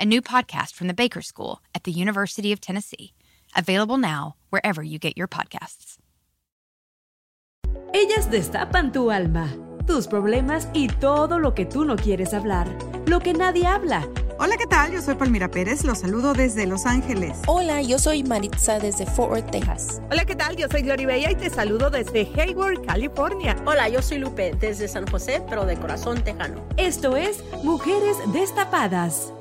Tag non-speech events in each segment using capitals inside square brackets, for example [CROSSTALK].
a new podcast from the Baker School at the University of Tennessee. Available now wherever you get your podcasts. Ellas destapan tu alma, tus problemas y todo lo que tú no quieres hablar, lo que nadie habla. Hola, ¿qué tal? Yo soy Palmira Pérez, los saludo desde Los Ángeles. Hola, yo soy Maritza desde Fort Worth, Texas. Hola, ¿qué tal? Yo soy Gloria Bella y te saludo desde Hayward, California. Hola, yo soy Lupe desde San José, pero de corazón tejano. Esto es Mujeres Destapadas.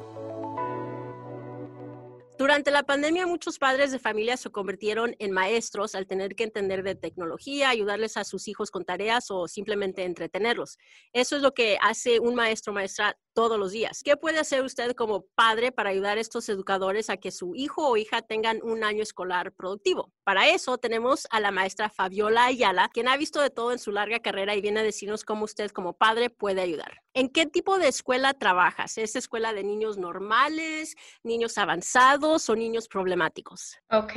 Durante la pandemia, muchos padres de familia se convirtieron en maestros al tener que entender de tecnología, ayudarles a sus hijos con tareas o simplemente entretenerlos. Eso es lo que hace un maestro maestra todos los días. ¿Qué puede hacer usted como padre para ayudar a estos educadores a que su hijo o hija tengan un año escolar productivo? Para eso tenemos a la maestra Fabiola Ayala, quien ha visto de todo en su larga carrera y viene a decirnos cómo usted como padre puede ayudar. ¿En qué tipo de escuela trabajas? ¿Es escuela de niños normales, niños avanzados o niños problemáticos? Ok,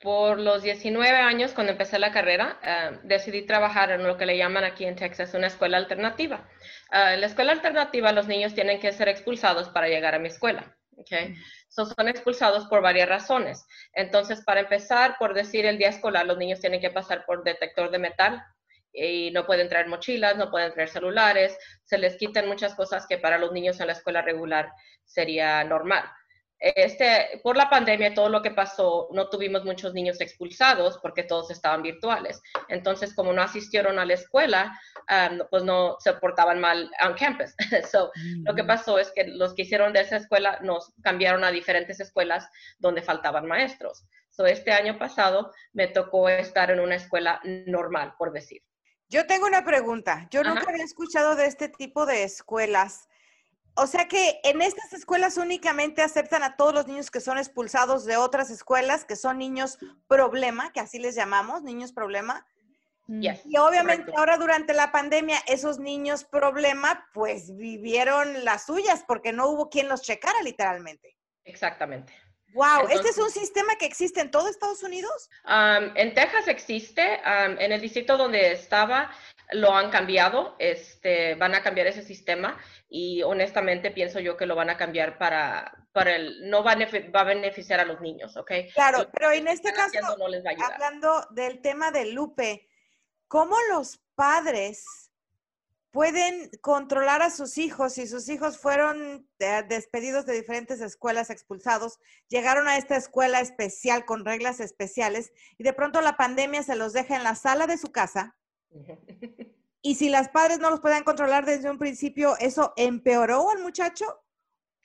por los 19 años, cuando empecé la carrera, eh, decidí trabajar en lo que le llaman aquí en Texas una escuela alternativa. Ah, en la escuela alternativa, los niños tienen que ser expulsados para llegar a mi escuela. Okay. son expulsados por varias razones. Entonces, para empezar, por decir el día escolar, los niños tienen que pasar por detector de metal y no pueden traer mochilas, no pueden traer celulares, se les quitan muchas cosas que para los niños en la escuela regular sería normal. Este, por la pandemia, todo lo que pasó, no tuvimos muchos niños expulsados porque todos estaban virtuales. Entonces, como no asistieron a la escuela, pues no se portaban mal on campus. [LAUGHS] so, Lo que pasó es que los que hicieron de esa escuela nos cambiaron a diferentes escuelas donde faltaban maestros. So, este año pasado me tocó estar en una escuela normal, por decir. Yo tengo una pregunta. Yo nunca había escuchado de este tipo de escuelas. O sea que en estas escuelas únicamente aceptan a todos los niños que son expulsados de otras escuelas, que son niños problema, que así les llamamos, niños problema. Mm. y obviamente ahora durante la pandemia esos niños problema pues vivieron las suyas porque no hubo quien los checara literalmente. Exactamente. Wow, ¿este es un sistema que existe en todo Estados Unidos? en Texas existe, en el distrito donde estaba lo han cambiado, este, van a cambiar ese sistema y honestamente pienso yo que lo van a cambiar para, para el, no va a, va a beneficiar a los niños, ¿ok? Claro, pero en este caso, hablando del tema de Lupe, ¿cómo los padres pueden controlar a sus hijos si sus hijos fueron eh, despedidos de diferentes escuelas, expulsados, llegaron a esta escuela especial con reglas especiales y de pronto la pandemia se los deja en la sala de su casa? [LAUGHS] Y si las padres no los pueden controlar desde un principio, ¿eso empeoró al muchacho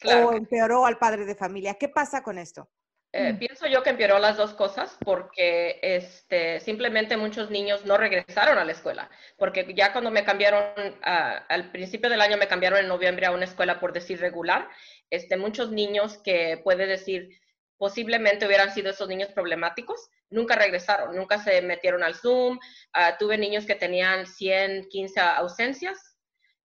o empeoró al padre de familia? ¿Qué pasa con esto? Eh, pienso yo que empeoró las dos cosas porque este, simplemente muchos niños no regresaron a la escuela, porque ya cuando me cambiaron, al principio del año me cambiaron en noviembre a una escuela por decir regular, este, muchos niños que puede decir posiblemente hubieran sido esos niños problemáticos, nunca regresaron, nunca se metieron al Zoom. Ah, tuve niños que tenían 100, 15 ausencias,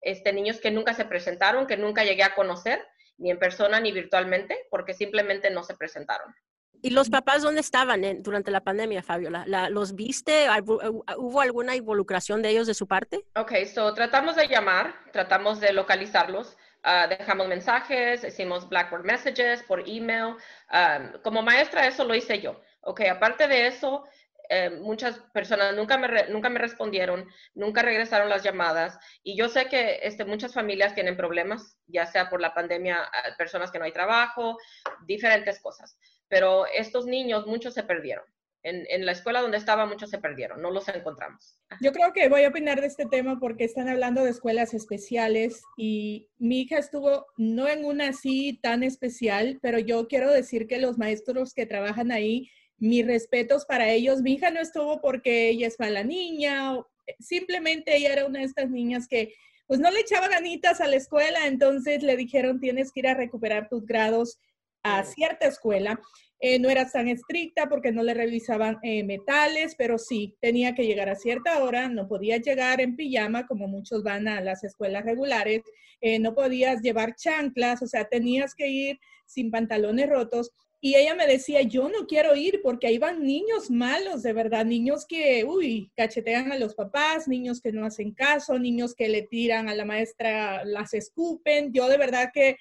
este, niños que nunca se presentaron, que nunca llegué a conocer, ni en persona ni virtualmente, porque simplemente no se presentaron. ¿Y los papás dónde estaban durante la pandemia, Fabiola? ¿Los viste? ¿Hubo alguna involucración de ellos de su parte? Ok, so tratamos de llamar, tratamos de localizarlos. Ah, dejamos mensajes, hicimos Blackboard Messages por email. Ah, como maestra eso lo hice yo. Ok, aparte de eso, eh, muchas personas nunca me, nunca me respondieron, nunca regresaron las llamadas y yo sé que este, muchas familias tienen problemas, ya sea por la pandemia, ah, personas que no hay trabajo, diferentes cosas, pero estos niños, muchos se perdieron. En, la escuela donde estaba muchos se perdieron, no los encontramos. Yo creo que voy a opinar de este tema porque están hablando de escuelas especiales y mi hija estuvo no en una así tan especial, pero yo quiero decir que los maestros que trabajan ahí, mis respetos para ellos. Mi hija no estuvo porque ella es mala niña, simplemente ella era una de estas niñas que pues no le echaba ganitas a la escuela, entonces le dijeron tienes que ir a recuperar tus grados a cierta escuela. Eh, no era tan estricta porque no le revisaban eh, metales, pero sí, tenía que llegar a cierta hora, no podía llegar en pijama como muchos van a las escuelas regulares, eh, no podías llevar chanclas, o sea, tenías que ir sin pantalones rotos. Y ella me decía, yo no quiero ir porque ahí van niños malos, de verdad, niños que, uy, cachetean a los papás, niños que no hacen caso, niños que le tiran a la maestra, las escupen. Yo de verdad que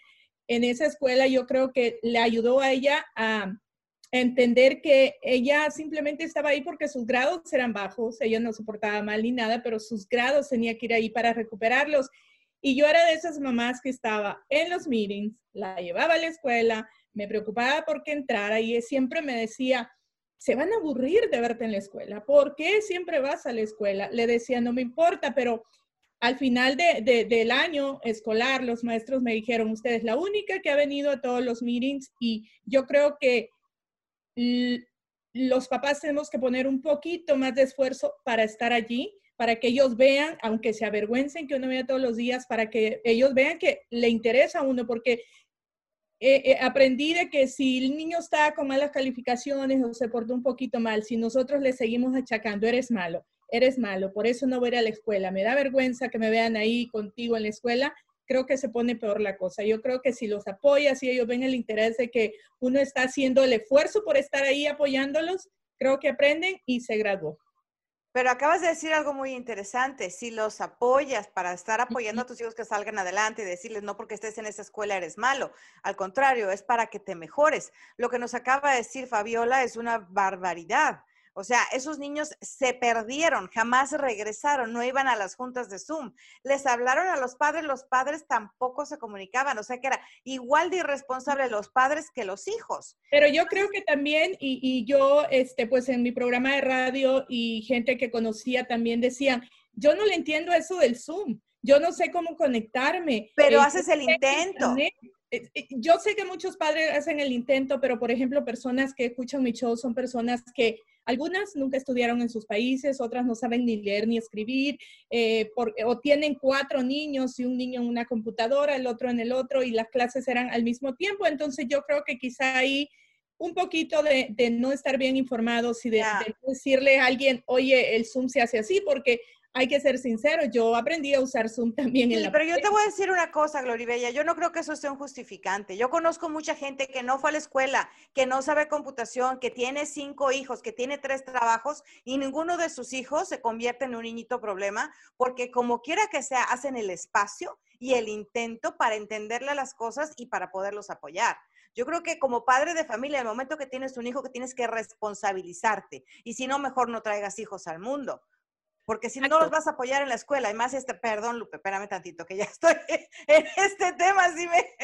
en esa escuela yo creo que le ayudó a ella a entender que ella simplemente estaba ahí porque sus grados eran bajos, ella no soportaba mal ni nada, pero sus grados tenía que ir ahí para recuperarlos. Y yo era de esas mamás que estaba en los meetings, la llevaba a la escuela, me preocupaba porque entrara y siempre me decía, se van a aburrir de verte en la escuela, ¿por qué siempre vas a la escuela? Le decía, no me importa, pero al final de, del año escolar, los maestros me dijeron, usted es la única que ha venido a todos los meetings y yo creo que los papás tenemos que poner un poquito más de esfuerzo para estar allí, para que ellos vean, aunque se avergüencen que uno vea todos los días, para que ellos vean que le interesa a uno, porque eh, eh, aprendí de que si el niño está con malas calificaciones o se portó un poquito mal, si nosotros le seguimos achacando, eres malo, eres malo, por eso no voy a ir a la escuela, me da vergüenza que me vean ahí contigo en la escuela, creo que se pone peor la cosa. Yo creo que si los apoyas y ellos ven el interés de que uno está haciendo el esfuerzo por estar ahí apoyándolos, creo que aprenden y se graduó. Pero acabas de decir algo muy interesante. Si los apoyas para estar apoyando a tus hijos que salgan adelante y decirles no porque estés en esa escuela eres malo. Al contrario, es para que te mejores. Lo que nos acaba de decir Fabiola es una barbaridad. O sea, esos niños se perdieron, jamás regresaron, no iban a las juntas de Zoom. Les hablaron a los padres, los padres tampoco se comunicaban, o sea que era igual de irresponsable los padres que los hijos. Pero yo creo que también, y, yo, este, pues en mi programa de radio y gente que conocía también decían, yo no le entiendo eso del Zoom, yo no sé cómo conectarme. Pero eh, haces el intento. Yo sé que muchos padres hacen el intento, pero por ejemplo, personas que escuchan mi show son personas que algunas nunca estudiaron en sus países, otras no saben ni leer ni escribir, eh, o tienen cuatro niños y un niño en una computadora, el otro en el otro, y las clases eran al mismo tiempo. Entonces yo creo que quizá ahí un poquito de, no estar bien informados y de, de, decirle a alguien, oye, el Zoom se hace así, porque hay que ser sincero, yo aprendí a usar Zoom también en la pero yo te voy a decir una cosa, Gloribella, yo no creo que eso sea un justificante. Yo conozco mucha gente que no fue a la escuela, que no sabe computación, que tiene cinco hijos, que tiene tres trabajos y ninguno de sus hijos se convierte en un niñito problema, porque como quiera que sea, hacen el espacio y el intento para entenderle las cosas y para poderlos apoyar. Yo creo que como padre de familia, el momento que tienes un hijo, que tienes que responsabilizarte. Y si no, mejor no traigas hijos al mundo porque si no los vas a apoyar en la escuela, y más este, perdón Lupe, espérame tantito, que ya [LAUGHS] estoy en este tema, así me,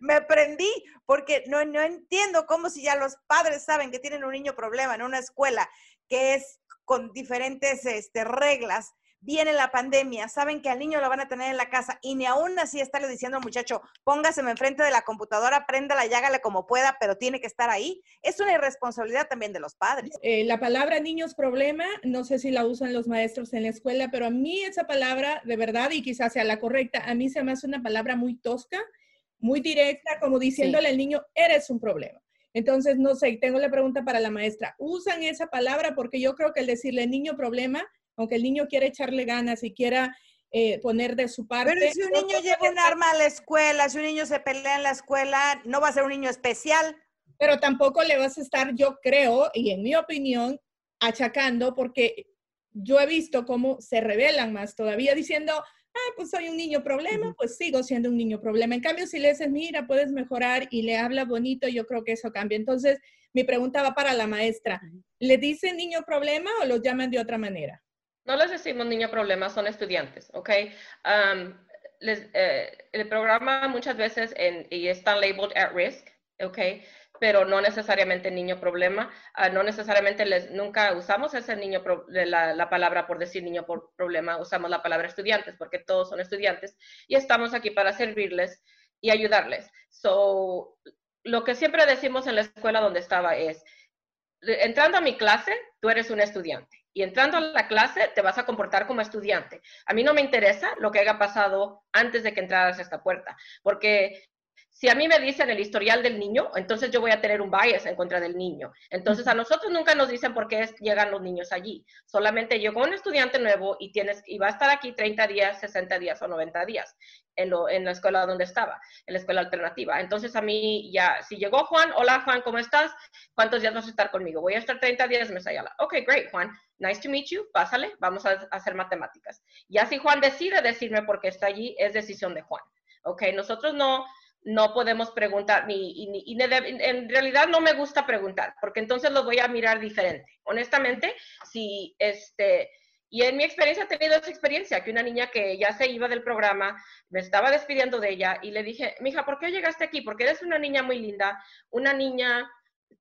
me prendí, porque no, no entiendo cómo si ya los padres saben que tienen un niño problema en una escuela que es con diferentes este, reglas, viene la pandemia, saben que al niño lo van a tener en la casa y ni aún así estarle diciendo al muchacho, póngaseme enfrente de la computadora, préndala y hágale como pueda, pero tiene que estar ahí. Es una irresponsabilidad también de los padres. Eh, la palabra niños problema, no sé si la usan los maestros en la escuela, pero a mí esa palabra, de verdad, y quizás sea la correcta, a mí se me hace una palabra muy tosca, muy directa, como diciéndole al niño, eres un problema. Entonces, no sé, tengo la pregunta para la maestra. ¿Usan esa palabra? Porque yo creo que el decirle niño problema aunque el niño quiera echarle ganas y quiera eh, poner de su parte. Pero si un niño lleva un arma a la escuela, si un niño se pelea en la escuela, no va a ser un niño especial. Pero tampoco le vas a estar, yo creo, y en mi opinión, achacando, porque yo he visto cómo se rebelan más todavía diciendo, ah, pues soy un niño problema, pues sigo siendo un niño problema. En cambio, si le dices, mira, puedes mejorar y le habla bonito, yo creo que eso cambia. Entonces, mi pregunta va para la maestra. ¿Le dicen niño problema o lo llaman de otra manera? No les decimos niño problema, son estudiantes, ¿ok? les, eh, el programa muchas veces en, y están labeled at risk, ¿ok? pero no necesariamente niño problema. Ah, no necesariamente les, nunca usamos ese niño, la, la, palabra por decir niño problema, usamos la palabra estudiantes, porque todos son estudiantes y estamos aquí para servirles y ayudarles. So, lo que siempre decimos en la escuela donde estaba es, entrando a mi clase, tú eres un estudiante. Y entrando a la clase, te vas a comportar como estudiante. A mí no me interesa lo que haya pasado antes de que entraras a esta puerta, porque si a mí me dicen el historial del niño, entonces yo voy a tener un bias en contra del niño. Entonces a nosotros nunca nos dicen por qué llegan los niños allí. Solamente llegó un estudiante nuevo y, tienes, y va a estar aquí 30 días, 60 días o 90 días en, en la escuela donde estaba, en la escuela alternativa. Entonces a mí ya, si llegó Juan, hola Juan, ¿cómo estás? ¿Cuántos días vas a estar conmigo? Voy a estar 30 días en Mesayala. Ok, great, Juan. Nice to meet you. Pásale, vamos a, hacer matemáticas. Ya si Juan decide decirme por qué está allí, es decisión de Juan. Ok, nosotros no no podemos preguntar, ni, en realidad no me gusta preguntar, porque entonces lo voy a mirar diferente. Honestamente, si este, y en mi experiencia he tenido esa experiencia, que una niña que ya se iba del programa, me estaba despidiendo de ella y le dije, mija, ¿por qué llegaste aquí? Porque eres una niña muy linda, una niña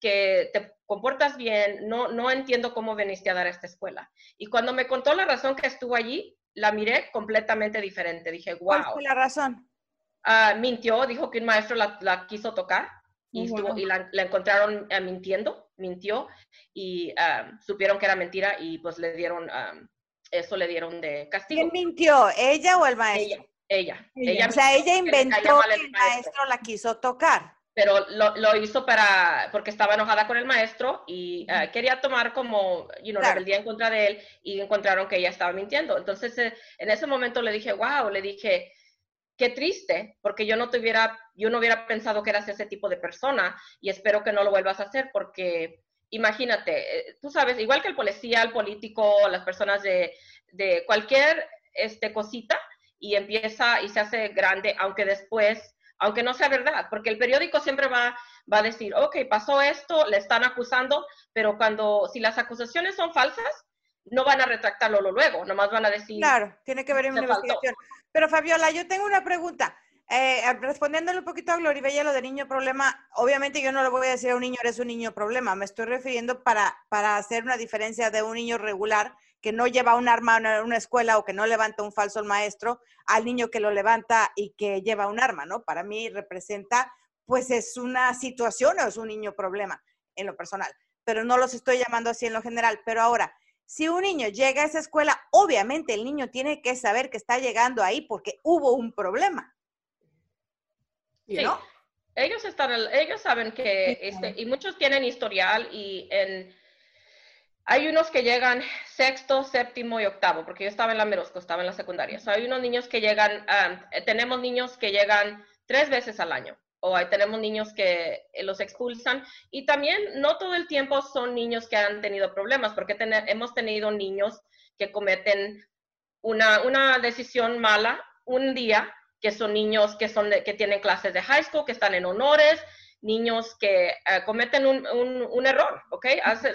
que te comportas bien, no, no entiendo cómo veniste a dar a esta escuela. Y cuando me contó la razón que estuvo allí, la miré completamente diferente. Dije, wow. ¿Cuál fue la razón? Ah, mintió, dijo que un maestro la, quiso tocar y, oh, y la, encontraron ah, mintiendo, mintió y ah, supieron que era mentira y pues le dieron, eso le dieron de castigo. ¿Quién mintió? ¿Ella o el maestro? Ella. ella. o sea, ella inventó que el maestro. la quiso tocar. Pero lo, hizo para, porque estaba enojada con el maestro y quería tomar como, you know, día en contra de él y encontraron que ella estaba mintiendo. Entonces, eh, en ese momento le dije, wow, le dije, qué triste, porque yo no tuviera, yo no hubiera pensado que eras ese tipo de persona y espero que no lo vuelvas a hacer porque imagínate, eh, tú sabes, igual que el policía, el político, las personas de, de cualquier este, cosita y empieza y se hace grande, aunque después, aunque no sea verdad, porque el periódico siempre va, va a decir, ok, pasó esto, le están acusando, pero cuando, si las acusaciones son falsas, no van a retractarlo luego, nomás van a decir. Claro, tiene que ver en una investigación. Pero Fabiola, yo tengo una pregunta. Eh, respondiéndole un poquito a Gloribella lo de niño problema, obviamente yo no le voy a decir a un niño eres un niño problema, me estoy refiriendo para, para hacer una diferencia de un niño regular que no lleva un arma a una escuela o que no levanta un falso al maestro, al niño que lo levanta y que lleva un arma, ¿no? Para mí representa, pues es una situación o es un niño problema en lo personal, pero no los estoy llamando así en lo general. Pero ahora, si un niño llega a esa escuela, obviamente el niño tiene que saber que está llegando ahí porque hubo un problema. Sí. ¿No? Ellos, están, ellos saben que, este, y muchos tienen historial y en, hay unos que llegan sexto, séptimo y octavo, porque yo estaba en la Merosco, estaba en la secundaria. hay unos niños que llegan, ah, tenemos niños que llegan tres veces al año o ahí tenemos niños que eh, los expulsan y también no todo el tiempo son niños que han tenido problemas, porque hemos tenido niños que cometen una, una, decisión mala un día, que son niños que, son que tienen clases de high school, que están en honores, niños que eh, cometen un, un, un, error, ¿ok?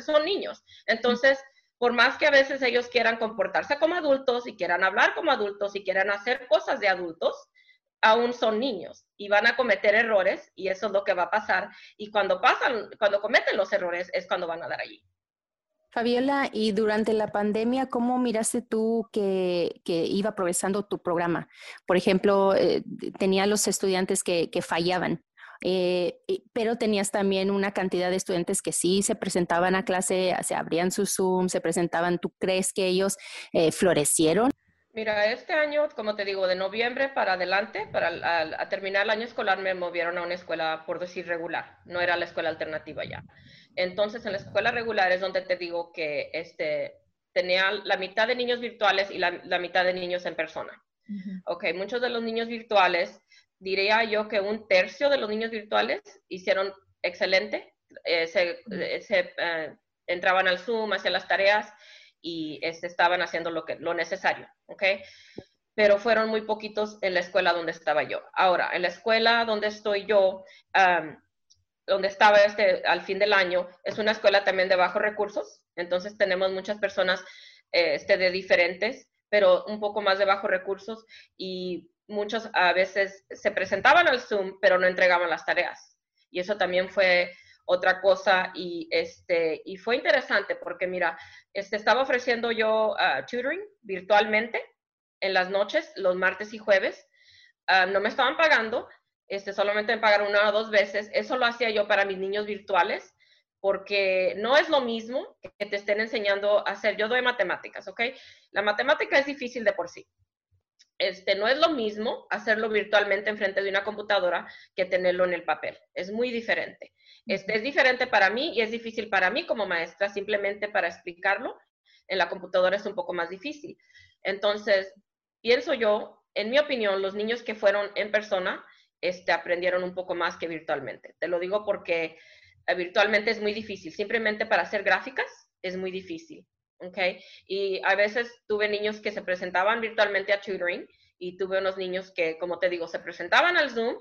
son niños. Entonces, por más que a veces ellos quieran comportarse como adultos y quieran hablar como adultos y quieran hacer cosas de adultos, aún son niños y van a cometer errores y eso es lo que va a pasar. Y cuando pasan, cuando cometen los errores es cuando van a dar allí. Fabiola, y durante la pandemia, ¿cómo miraste tú que, iba progresando tu programa? Por ejemplo, eh, tenía los estudiantes que, fallaban, eh, pero tenías también una cantidad de estudiantes que sí se presentaban a clase, se abrían su Zoom, se presentaban. ¿Tú crees que ellos eh, florecieron? Mira, este año, como te digo, de noviembre para adelante, para a, terminar el año escolar, me movieron a una escuela, por decir, regular. No era la escuela alternativa ya. Entonces, en la escuela regular es donde te digo que este, tenía la mitad de niños virtuales y la, mitad de niños en persona. Ok, muchos de los niños virtuales, diría yo que un tercio de los niños virtuales hicieron excelente. Eh, se, eh, eh, entraban al Zoom, hacían las tareas y este, estaban haciendo lo, que, lo necesario, ¿ok? Pero fueron muy poquitos en la escuela donde estaba yo. Ahora, en la escuela donde estoy yo, donde estaba este, al fin del año, es una escuela también de bajos recursos, entonces tenemos muchas personas este, de diferentes, pero un poco más de bajos recursos y muchos a veces se presentaban al Zoom, pero no entregaban las tareas. Y eso también fue otra cosa y, este, y fue interesante porque mira, este, estaba ofreciendo yo ah, tutoring virtualmente en las noches, los martes y jueves. Ah, no me estaban pagando, este, solamente me pagaron una o dos veces. Eso lo hacía yo para mis niños virtuales porque no es lo mismo que te estén enseñando a hacer. Yo doy matemáticas, ¿ok? La matemática es difícil de por sí. Este, no es lo mismo hacerlo virtualmente enfrente de una computadora que tenerlo en el papel. Es muy diferente. Este, es diferente para mí y es difícil para mí como maestra, simplemente para explicarlo. En la computadora es un poco más difícil. Entonces, pienso yo, en mi opinión, los niños que fueron en persona este, aprendieron un poco más que virtualmente. Te lo digo porque eh, virtualmente es muy difícil. Simplemente para hacer gráficas es muy difícil. ¿Ok? Y a veces tuve niños que se presentaban virtualmente a tutoring y tuve unos niños que, como te digo, se presentaban al Zoom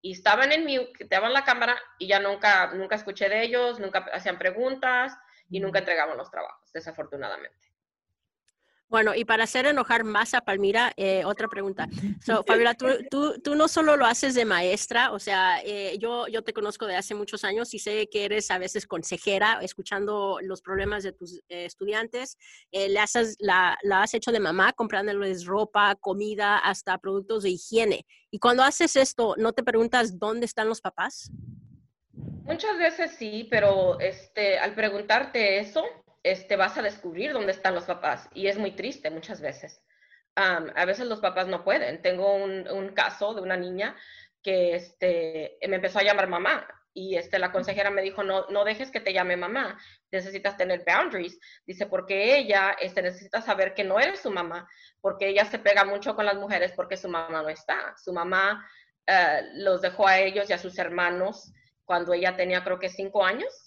y estaban en mute, que te daban la cámara y ya nunca, nunca escuché de ellos, nunca hacían preguntas y nunca entregaban los trabajos, desafortunadamente. Bueno, y para hacer enojar más a Palmira, eh, otra pregunta. So, Fabiola, tú, [LAUGHS] tú, tú, no solo lo haces de maestra, o sea, eh, yo, yo te conozco de hace muchos años y sé que eres a veces consejera, escuchando los problemas de tus eh, estudiantes. le haces, la, la, has hecho de mamá, comprándoles ropa, comida, hasta productos de higiene. Y cuando haces esto, ¿no te preguntas dónde están los papás? Muchas veces sí, pero este, al preguntarte eso, este, vas a descubrir dónde están los papás y es muy triste muchas veces. a veces los papás no pueden. Tengo un, caso de una niña que este, me empezó a llamar mamá y este, la consejera me dijo, no, no dejes que te llame mamá, necesitas tener boundaries. Dice, porque ella este, necesita saber que no eres su mamá, porque ella se pega mucho con las mujeres porque su mamá no está. Su mamá eh, los dejó a ellos y a sus hermanos cuando ella tenía creo que cinco años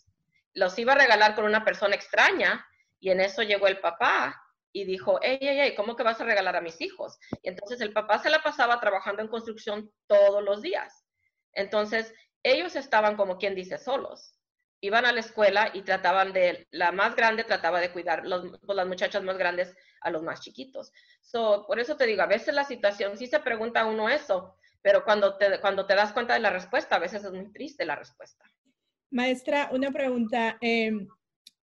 los iba a regalar con una persona extraña y en eso llegó el papá y dijo, hey, hey, hey, ¿cómo que vas a regalar a mis hijos? Y entonces el papá se la pasaba trabajando en construcción todos los días. Entonces ellos estaban como quien dice solos. Iban a la escuela y trataban de, la más grande trataba de cuidar los, pues, las muchachas más grandes a los más chiquitos. So, por eso te digo, a veces la situación, sí se pregunta uno eso, pero cuando te, cuando te das cuenta de la respuesta, a veces es muy triste la respuesta. Maestra, una pregunta. Em,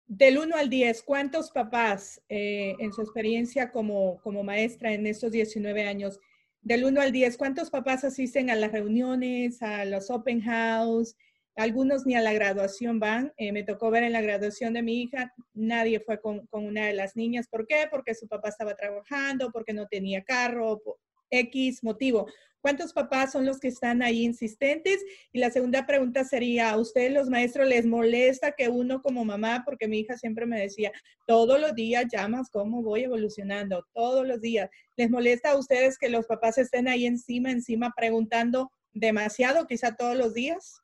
del 1 al 10, ¿cuántos papás eh, en su experiencia como, como maestra en estos 19 años, del 1 al 10, cuántos papás asisten a las reuniones, a los open house? Algunos ni a la graduación van. Eh, me tocó ver en la graduación de mi hija, nadie fue con, con, una de las niñas. ¿Por qué? Porque su papá estaba trabajando, porque no tenía carro, X motivo. ¿Cuántos papás son los que están ahí insistentes? Y la segunda pregunta sería, ¿a ustedes los maestros les molesta que uno como mamá, porque mi hija siempre me decía, todos los días llamas cómo voy evolucionando, todos los días. ¿Les molesta a ustedes que los papás estén ahí encima, encima preguntando demasiado, quizá todos los días?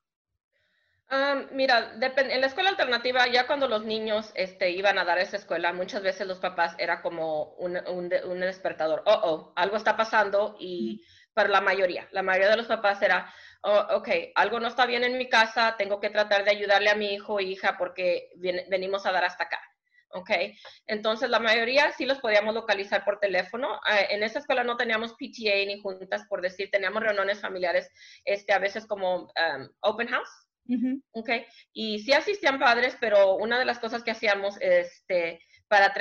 Ah, mira, en la escuela alternativa, ya cuando los niños este, iban a dar esa escuela, muchas veces los papás era como un, un despertador. Oh, oh, algo está pasando y para la mayoría. La mayoría de los papás era, oh, ok, algo no está bien en mi casa, tengo que tratar de ayudarle a mi hijo o hija porque venimos a dar hasta acá. ¿ok? Entonces, la mayoría sí los podíamos localizar por teléfono. Ah, en esa escuela no teníamos PTA ni juntas, por decir, teníamos reuniones familiares, este, a veces como um, open house, ¿ok? Y sí asistían padres, pero una de las cosas que hacíamos este, para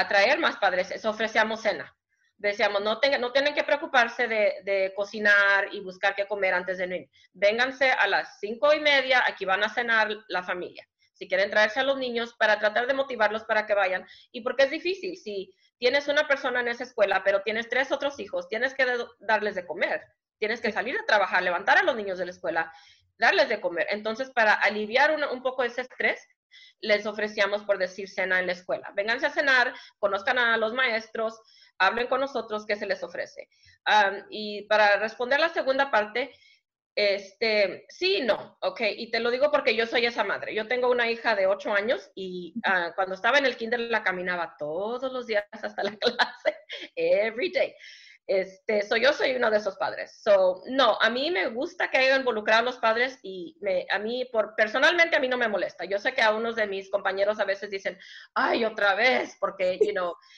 atraer más padres es ofrecíamos cena decíamos, no, no tienen que preocuparse de, cocinar y buscar qué comer antes de venir. Vénganse a las cinco y media, aquí van a cenar la familia. Si quieren traerse a los niños para tratar de motivarlos para que vayan. Y porque es difícil, si tienes una persona en esa escuela, pero tienes tres otros hijos, tienes que darles de comer. Tienes que salir a trabajar, levantar a los niños de la escuela, darles de comer. Entonces, para aliviar un poco ese estrés, les ofrecíamos, por decir, cena en la escuela. Vénganse a cenar, conozcan a los maestros, hablen con nosotros qué se les ofrece. y para responder la segunda parte, este, sí y no, ok, y te lo digo porque yo soy esa madre. Yo tengo una hija de 8 años y ah, cuando estaba en el kinder la caminaba todos los días hasta la [LAUGHS] clase, every day. Este, so yo soy uno de esos padres. No, a mí me gusta que hayan involucrado a los padres y a mí, por, personalmente, a mí no me molesta. Yo sé que a unos de mis compañeros a veces dicen, ay, otra vez, porque, you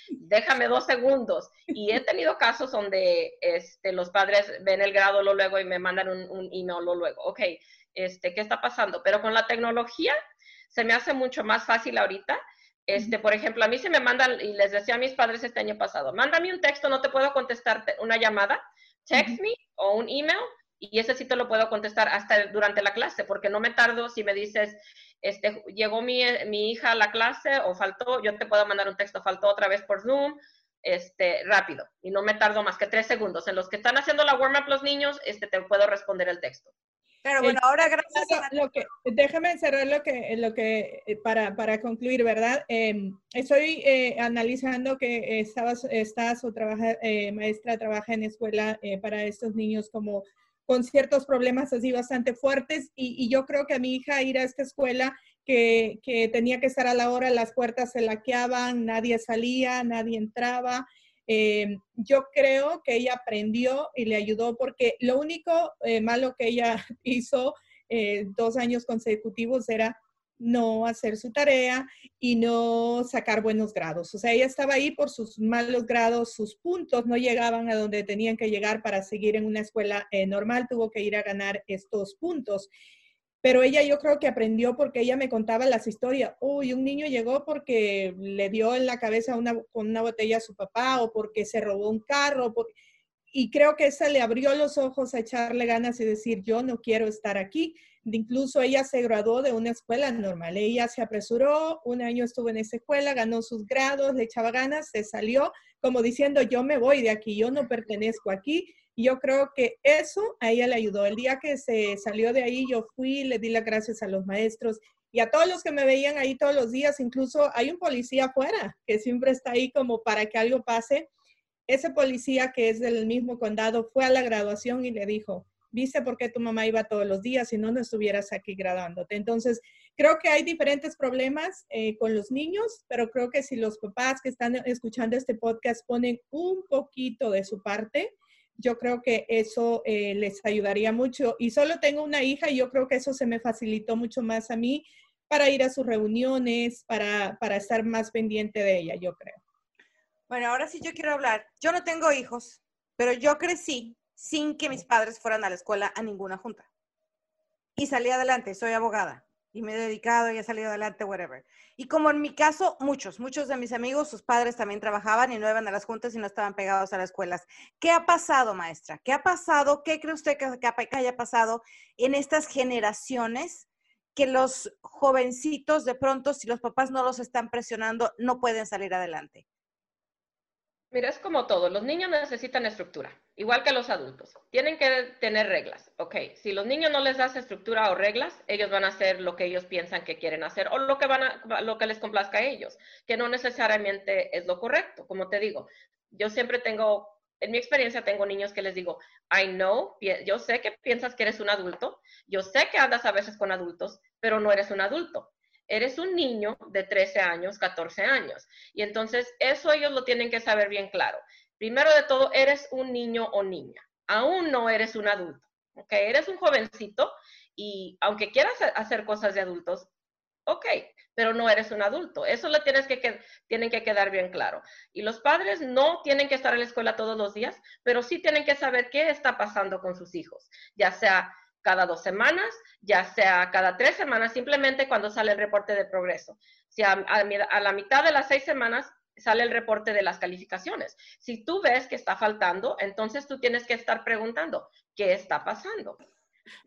déjame dos segundos. Y he tenido casos donde este, los padres ven el grado luego y me mandan un, email luego. Ok, este, qué está pasando. Pero con la tecnología se me hace mucho más fácil ahorita. Este, por ejemplo, a mí se me mandan, y les decía a mis padres este año pasado, mándame un texto, no te puedo contestar una llamada, text me o un email, y ese sí te lo puedo contestar hasta durante la clase, porque no me tardo si me dices, este, llegó mi, mi hija a la clase o faltó, yo te puedo mandar un texto, faltó otra vez por Zoom, este, rápido, y no me tardo más que tres segundos. En los que están haciendo la warm-up los niños, este, te puedo responder el texto. Pero bueno, ahora gracias a... Lo que, déjame cerrar lo que, lo que eh, para, para concluir, ¿verdad? Em, estoy eh, analizando que estabas, estás o trabaja, eh, maestra trabaja en escuela para estos niños como con ciertos problemas así bastante fuertes y, y, yo creo que a mi hija ir a esta escuela que, que, tenía que estar a la hora, las puertas se laqueaban, nadie salía, nadie entraba. Eh, yo creo que ella aprendió y le ayudó porque lo único eh, malo que ella [LAUGHS] hizo eh, dos años consecutivos era no hacer su tarea y no sacar buenos grados. O sea, ella estaba ahí por sus malos grados, sus puntos no llegaban a donde tenían que llegar para seguir en una escuela normal, tuvo que ir a ganar estos puntos pero ella yo creo que aprendió porque ella me contaba las historias. Uy, un niño llegó porque le dio en la cabeza una, con una botella a su papá o porque se robó un carro. Y creo que esa le abrió los ojos a echarle ganas y decir, yo no quiero estar aquí. Incluso ella se graduó de una escuela normal. Ella se apresuró, un año estuvo en esa escuela, ganó sus grados, le echaba ganas, se salió como diciendo, yo me voy de aquí, yo no pertenezco aquí yo creo que eso a ella le ayudó. El día que se salió de ahí, yo fui, le di las gracias a los maestros y a todos los que me veían ahí todos los días. Incluso hay un policía afuera que siempre está ahí como para que algo pase. Ese policía que es del mismo condado fue a la graduación y le dijo, viste por qué tu mamá iba todos los días y no, no estuvieras aquí graduándote. Entonces, creo que hay diferentes problemas eh, con los niños, pero creo que si los papás que están escuchando este podcast ponen un poquito de su parte, yo creo que eso eh, les ayudaría mucho. Y solo tengo una hija y yo creo que eso se me facilitó mucho más a mí para ir a sus reuniones, para, para estar más pendiente de ella, yo creo. Bueno, ahora sí yo quiero hablar. Yo no tengo hijos, pero yo crecí sin que mis padres fueran a la escuela a ninguna junta. Y salí adelante, soy abogada y me he dedicado y he salido adelante, whatever. Y como en mi caso, muchos, muchos de mis amigos, sus padres también trabajaban y no iban a las juntas y no estaban pegados a las escuelas. ¿Qué ha pasado, maestra? ¿Qué ha pasado? ¿Qué cree usted que, que haya pasado en estas generaciones que los jovencitos de pronto, si los papás no los están presionando, no pueden salir adelante? Mira, es como todo. Los niños necesitan estructura, igual que los adultos. Tienen que tener reglas. Ok, si los niños no les das estructura o reglas, ellos van a hacer lo que ellos piensan que quieren hacer o lo que, van a, lo que les complazca a ellos, que no necesariamente es lo correcto. Como te digo, yo siempre tengo, en mi experiencia tengo niños que les digo, I know, yo sé que piensas que eres un adulto, yo sé que andas a veces con adultos, pero no eres un adulto eres un niño de 13 años, 14 años. Y entonces eso ellos lo tienen que saber bien claro. Primero de todo, eres un niño o niña. Aún no eres un adulto. ¿ok? Eres un jovencito y aunque quieras hacer cosas de adultos, ok, pero no eres un adulto. Eso lo tienen que quedar bien claro. Y los padres no tienen que estar en la escuela todos los días, pero sí tienen que saber qué está pasando con sus hijos, ya sea cada dos semanas, ya sea cada tres semanas, simplemente cuando sale el reporte de progreso. Si a, la mitad de las seis semanas sale el reporte de las calificaciones. Si tú ves que está faltando, entonces tú tienes que estar preguntando, ¿qué está pasando?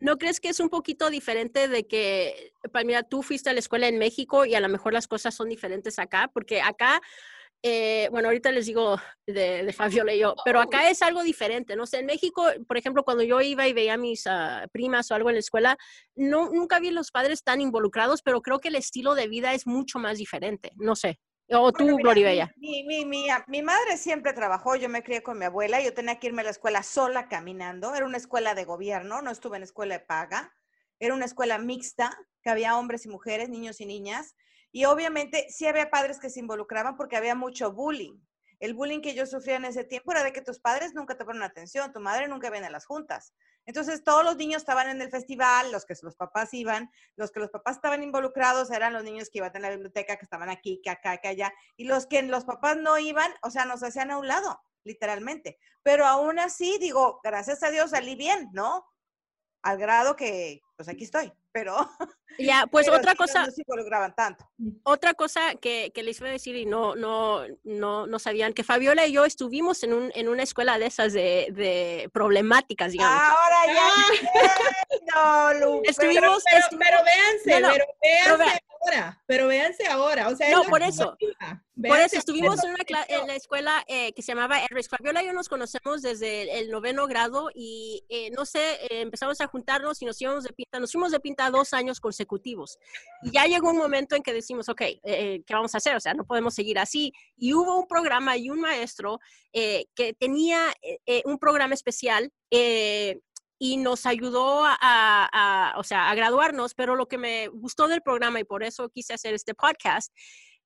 ¿No crees que es un poquito diferente de que, Palmira, tú fuiste a la escuela en México y a lo mejor las cosas son diferentes acá? Porque acá eh, bueno, ahorita les digo de, de Fabiola y yo, pero acá es algo diferente, no sé, en México, por ejemplo, cuando yo iba y veía a mis ah, primas o algo en la escuela, no, nunca vi a los padres tan involucrados, pero creo que el estilo de vida es mucho más diferente, no sé. O tú, Gloria mi, mi, mi, mi, madre siempre trabajó, yo me crié con mi abuela, yo tenía que irme a la escuela sola caminando, era una escuela de gobierno, no estuve en escuela de paga, era una escuela mixta, que había hombres y mujeres, niños y niñas, y obviamente sí había padres que se involucraban porque había mucho bullying. El bullying que yo sufría en ese tiempo era de que tus padres nunca te ponen atención, tu madre nunca viene a las juntas. Entonces todos los niños estaban en el festival, los que los papás iban, los que los papás estaban involucrados eran los niños que iban a la biblioteca, que estaban aquí, que acá, que allá, y los que los papás no iban, o sea, nos hacían a un lado, literalmente. Pero aún así, digo, gracias a Dios salí bien, ¿no? al grado que, pues aquí estoy, pero... [LAUGHS] Ya, pues otra cosa... No se involucraban tanto. Otra cosa que, que, les iba a decir y no, no, no, no sabían, que Fabiola y yo estuvimos en, un, en una escuela de esas de, de problemáticas, digamos. Ahora ya... no, Lu, estuvimos, pero, pero, véanse, pero véanse ahora, pero véanse ahora. O sea, no, por eso. Por eso estuvimos en, una en la escuela eh, que se llamaba Erris. Fabiola y yo nos conocemos desde el, noveno grado y eh, no sé, eh, empezamos a juntarnos y nos íbamos de pinta. Nos fuimos de pinta dos años consecutivos. Y ya llegó un momento en que decimos, ok, ¿qué vamos a hacer? O sea, no podemos seguir así. Y hubo un programa y un maestro que tenía un programa especial y nos ayudó a, o sea, a graduarnos, pero lo que me gustó del programa y por eso quise hacer este podcast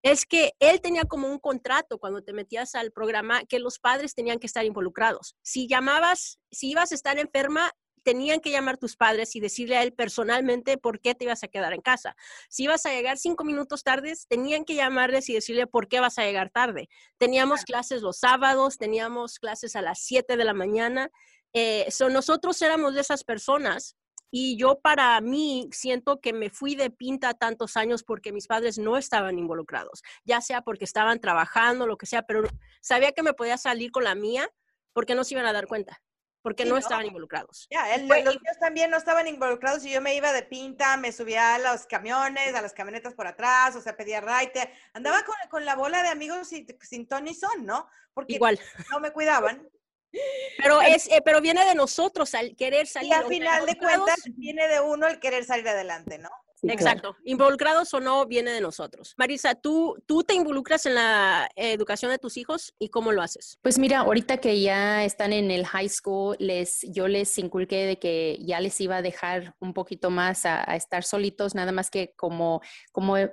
es que él tenía como un contrato cuando te metías al programa que los padres tenían que estar involucrados. Si llamabas, si ibas a estar enferma, tenían que llamar tus padres y decirle a él personalmente por qué te ibas a quedar en casa. Si ibas a llegar cinco minutos tardes, tenían que llamarles y decirle por qué vas a llegar tarde. Teníamos clases los sábados, teníamos clases a las siete de la mañana eh, nosotros éramos de esas personas y yo para mí siento que me fui de pinta tantos años porque mis padres no estaban involucrados, ya sea porque estaban trabajando, lo que sea, pero sabía que me podía salir con la mía porque no se iban a dar cuenta porque no, estaban involucrados. Ya, los niños también no estaban involucrados y yo me iba de pinta, me subía a los camiones, a las camionetas por atrás, o sea, pedía raite, andaba con, con la bola de amigos y, sin ton ni son, ¿no? Porque Igual. no me cuidaban. Pero es, eh, pero viene de nosotros al querer salir. Y al final de cuentas viene de uno el querer salir adelante, ¿no? Exacto. Involucrados o no, viene de nosotros. Marisa, ¿tú, ¿tú te involucras en la educación de tus hijos y cómo lo haces? Pues mira, ahorita que ya están en el high school, les, yo les inculqué de que ya les iba a dejar un poquito más a, estar solitos, nada más que como, como el,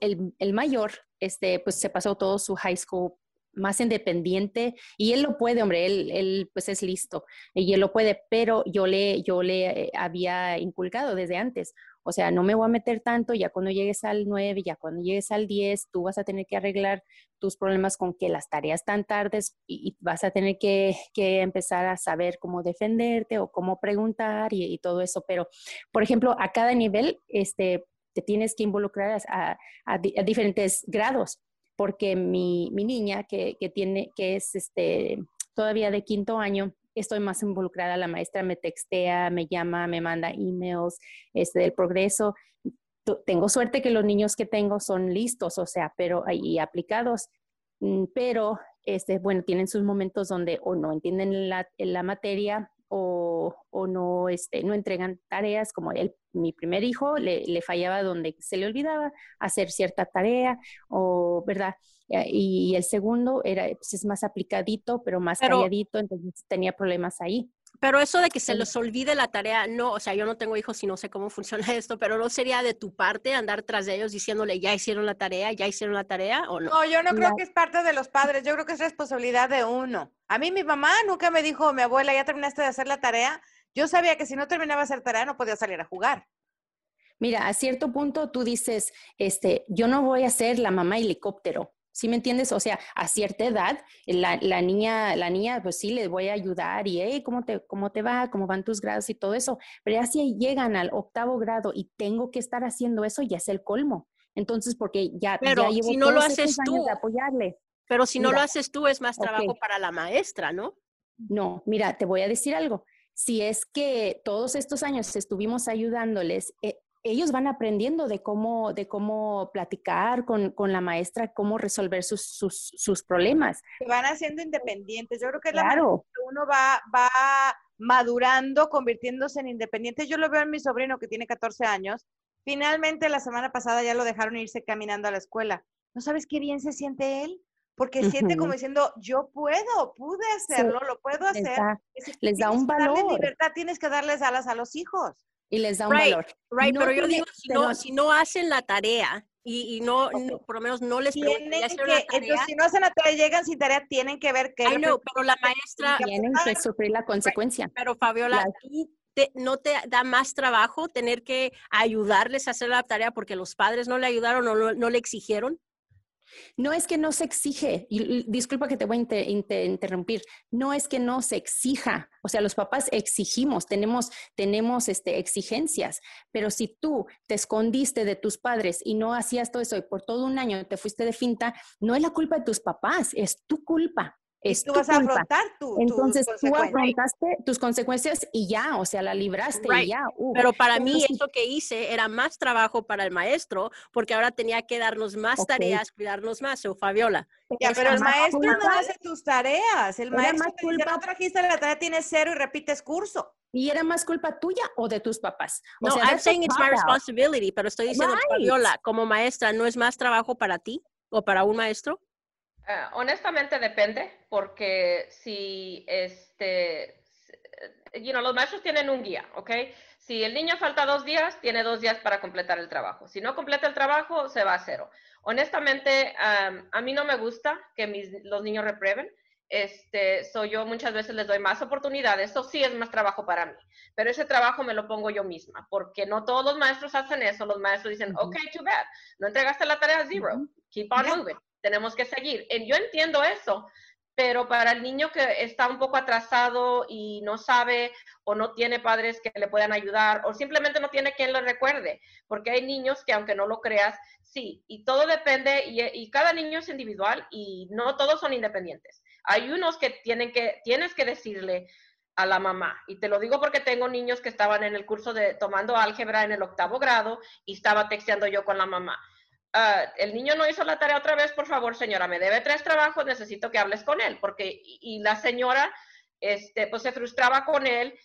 el, el mayor, este, pues se pasó todo su high school más independiente y él lo puede, hombre, él, él pues es listo y él lo puede, pero yo le, yo le eh, había inculcado desde antes, o sea, no me voy a meter tanto, ya cuando llegues al 9, ya cuando llegues al 10, tú vas a tener que arreglar tus problemas con que las tareas tan tardes y, vas a tener que, que, empezar a saber cómo defenderte o cómo preguntar y, todo eso, pero por ejemplo, a cada nivel, este, te tienes que involucrar a, a diferentes grados porque mi, mi niña que, que, tiene, que es este, todavía de quinto año, estoy más involucrada, la maestra me textea, me llama, me manda emails este, del progreso. Tengo suerte que los niños que tengo son listos, o sea, pero y aplicados, mm, pero este, bueno, tienen sus momentos donde o no entienden la, la materia o, o, no, este, no entregan tareas, como el, mi primer hijo le, le, fallaba donde se le olvidaba hacer cierta tarea, o, ¿verdad? Y el segundo era, pues es más aplicadito, pero más calladito, entonces tenía problemas ahí. Pero eso de que se les olvide la tarea, no, o sea, yo no tengo hijos y no sé cómo [LAUGHS] funciona esto, pero no sería de tu parte andar tras de ellos diciéndole, ya hicieron la tarea, ya hicieron la tarea o no. No, yo no creo que es parte de los padres, yo creo que es responsabilidad de uno. A mí mi mamá nunca me dijo, mi abuela, ya terminaste de hacer la tarea. Yo sabía que si no terminaba de hacer tarea no podía salir a jugar. Mira, a cierto punto tú dices, este, yo no voy a ser la mamá helicóptero, ¿Sí me entiendes? O sea, a cierta edad, la, la, niña, la niña, pues sí, les voy a ayudar y, hey, ¿cómo te, ¿cómo te va? ¿Cómo van tus grados y todo eso? Pero ya si llegan al octavo grado y tengo que estar haciendo eso, ya es el colmo. Entonces, porque ya, pero ya llevo si no lo haces tú, de apoyarle. Pero si no lo haces tú, es más trabajo para la maestra, ¿no? No, mira, te voy a decir algo. Si es que todos estos años estuvimos ayudándoles, eh, ellos van aprendiendo de cómo, de cómo platicar con, con la maestra, cómo resolver sus, sus, sus, problemas. Se van haciendo independientes. Yo creo que claro. la uno va, va madurando, convirtiéndose en independiente. Yo lo veo en mi sobrino que tiene 14 años. Finalmente, la semana pasada ya lo dejaron irse caminando a la escuela. ¿No sabes qué bien se siente él? Porque siente como diciendo, yo puedo, pude hacerlo, lo puedo hacer. Les da un valor. libertad, tienes que darles alas a los hijos y les da un valor. Right, pero yo digo, si no, si no hacen la tarea y, y no, por lo menos no les tienen que, entonces, si no hacen la tarea, llegan sin tarea, tienen que ver que... No, pero la maestra... Tienen que sufrir la consecuencia. Pero Fabiola, ¿no te da más trabajo tener que ayudarles a hacer la tarea porque los padres no le ayudaron o no, no le exigieron? No es que no se exige, y, disculpa que te voy a interrumpir, no es que no se exija, o sea, los papás exigimos, tenemos, tenemos este, exigencias, pero si tú te escondiste de tus padres y no hacías todo eso y por todo un año te fuiste de finta, no es la culpa de tus papás, es tu culpa. Es tú vas a afrontar tu, Entonces tú afrontaste tus consecuencias y ya, o sea, la libraste y ya. Uh. Pero para mí eso que hice era más trabajo para el maestro porque ahora tenía que darnos más tareas, cuidarnos más. O Fabiola. Ya, pero el maestro no hace tus tareas. El maestro te dice, no trajiste la tarea, tienes cero y repites curso. ¿Y era más culpa tuya o de tus papás? O no, I'm saying it's my responsibility, pero estoy diciendo, Fabiola, como maestra, ¿no es más trabajo para ti o para un maestro? Ah, honestamente depende, porque si este, you know, los maestros tienen un guía, ¿ok? Si el niño falta dos días, tiene dos días para completar el trabajo. Si no completa el trabajo, se va a cero. Honestamente, a mí no me gusta que mis, los niños reprueben. Este, soy yo muchas veces les doy más oportunidades, eso sí es más trabajo para mí, pero ese trabajo me lo pongo yo misma, porque no todos los maestros hacen eso, los maestros dicen, ok, too bad, no entregaste la tarea zero, keep on moving tenemos que seguir. Yo entiendo eso, pero para el niño que está un poco atrasado y no sabe o no tiene padres que le puedan ayudar o simplemente no tiene quien le recuerde, porque hay niños que aunque no lo creas, sí, y todo depende y, cada niño es individual y no todos son independientes. Hay unos que tienen que tienes que decirle a la mamá. Y te lo digo porque tengo niños que estaban en el curso de tomando álgebra en el octavo grado y estaba texteando yo con la mamá. Ah, el niño no hizo la tarea otra vez, por favor, señora, me debe tres trabajos, necesito que hables con él, porque, y, la señora, este, pues se frustraba con él,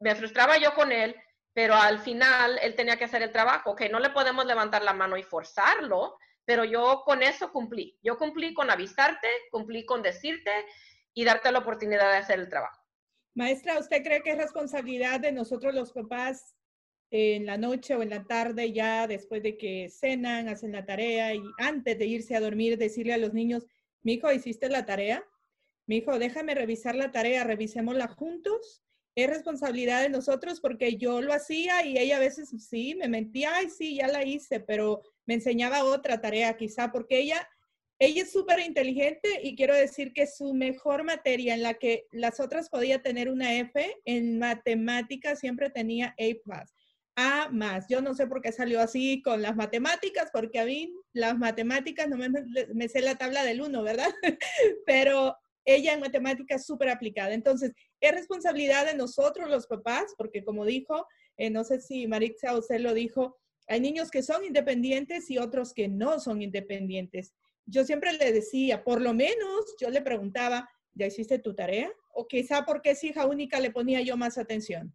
me frustraba yo con él, pero al final él tenía que hacer el trabajo, que no le podemos levantar la mano y forzarlo, pero yo con eso cumplí. Yo cumplí con avisarte, cumplí con decirte y darte la oportunidad de hacer el trabajo. Maestra, ¿usted cree que es responsabilidad de nosotros los papás en la noche o en la tarde, ya después de que cenan, hacen la tarea y antes de irse a dormir, decirle a los niños, mi hijo, ¿hiciste la tarea? Mi hijo, déjame revisar la tarea, revisémosla juntos. Es responsabilidad de nosotros porque yo lo hacía y ella a veces sí, me mentía, ay, sí, ya la hice, pero me enseñaba otra tarea quizá porque ella, ella es súper inteligente y quiero decir que su mejor materia en la que las otras podía tener una F, en matemáticas siempre tenía A a más. Yo no sé por qué salió así con las matemáticas, porque a mí las matemáticas no me, sé la tabla del 1, ¿verdad? [LAUGHS] Pero ella en matemáticas súper aplicada. Entonces, es responsabilidad de nosotros los papás, porque como dijo, eh, no sé si Marixa usted lo dijo, hay niños que son independientes y otros que no son independientes. Yo siempre le decía, por lo menos yo le preguntaba, ¿ya hiciste tu tarea? O quizá porque es hija única le ponía yo más atención.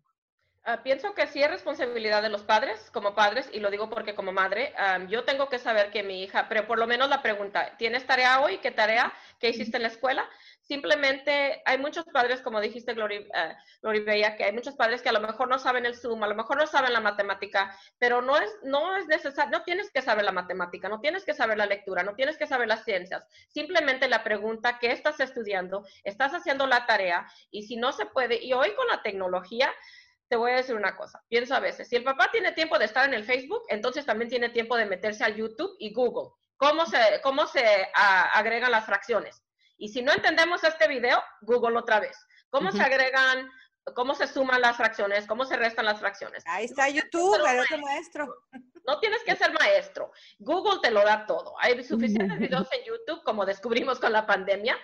Ah, pienso que sí es responsabilidad de los padres, como padres, y lo digo porque como madre, yo tengo que saber que mi hija, pero por lo menos la pregunta, ¿tienes tarea hoy? ¿Qué tarea? ¿Qué hiciste en la escuela? Simplemente hay muchos padres, como dijiste, Gloria, uh, Bella, que hay muchos padres que a lo mejor no saben el Zoom, a lo mejor no saben la matemática, pero no es, no es necesario, no tienes que saber la matemática, no tienes que saber la lectura, no tienes que saber las ciencias. Simplemente la pregunta, ¿qué estás estudiando? ¿Estás haciendo la tarea? Y si no se puede, y hoy con la tecnología, te voy a decir una cosa, pienso a veces, si el papá tiene tiempo de estar en el Facebook, entonces también tiene tiempo de meterse al YouTube y Google. ¿Cómo se, cómo se agregan las fracciones? Y si no entendemos este video, Google otra vez. ¿Cómo se agregan, cómo se suman las fracciones, cómo se restan las fracciones? Ahí está YouTube, eres maestro. No tienes que ser maestro. Google te lo da todo. Hay suficientes videos en YouTube, como descubrimos con la pandemia.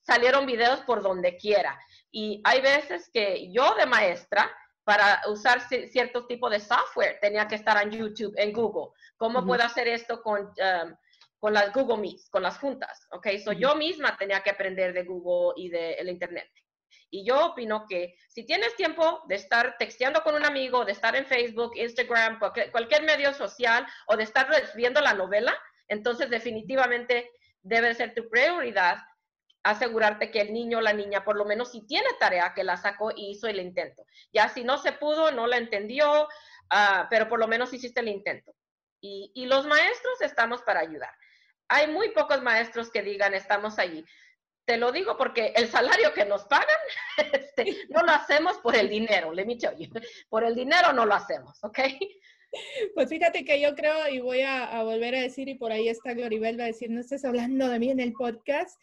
Salieron videos por donde quiera. Y hay veces que yo de maestra para usar cierto tipo de software tenía que estar en YouTube, en Google. ¿Cómo puedo hacer esto con, um, con las Google Meets, con las juntas? Ok, so yo misma tenía que aprender de Google y del Internet. Y yo opino que si tienes tiempo de estar texteando con un amigo, de estar en Facebook, Instagram, cualquier, cualquier medio social o de estar viendo la novela, entonces definitivamente debe ser tu prioridad asegurarte que el niño o la niña, por lo menos si tiene tarea, que la sacó y hizo el intento. Ya si no se pudo, no la entendió, ah, pero por lo menos hiciste el intento. Y, los maestros estamos para ayudar. Hay muy pocos maestros que digan estamos allí. Te lo digo porque el salario que nos pagan [LAUGHS] este, no lo hacemos por el dinero, le me Por el dinero no lo hacemos, ¿ok? Pues fíjate que yo creo, y voy a, volver a decir, y por ahí está Gloribel, va a decir, no estés hablando de mí en el podcast,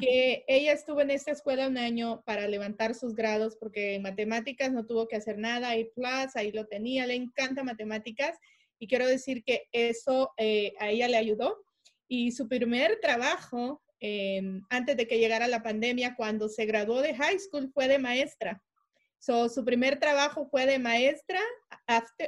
que ella estuvo en esta escuela un año para levantar sus grados, porque en matemáticas no tuvo que hacer nada, y plus, ahí lo tenía, le encanta matemáticas, y quiero decir que eso eh, a ella le ayudó. Y su primer trabajo, em, antes de que llegara la pandemia, cuando se graduó de high school, fue de maestra. So, su primer trabajo fue de maestra,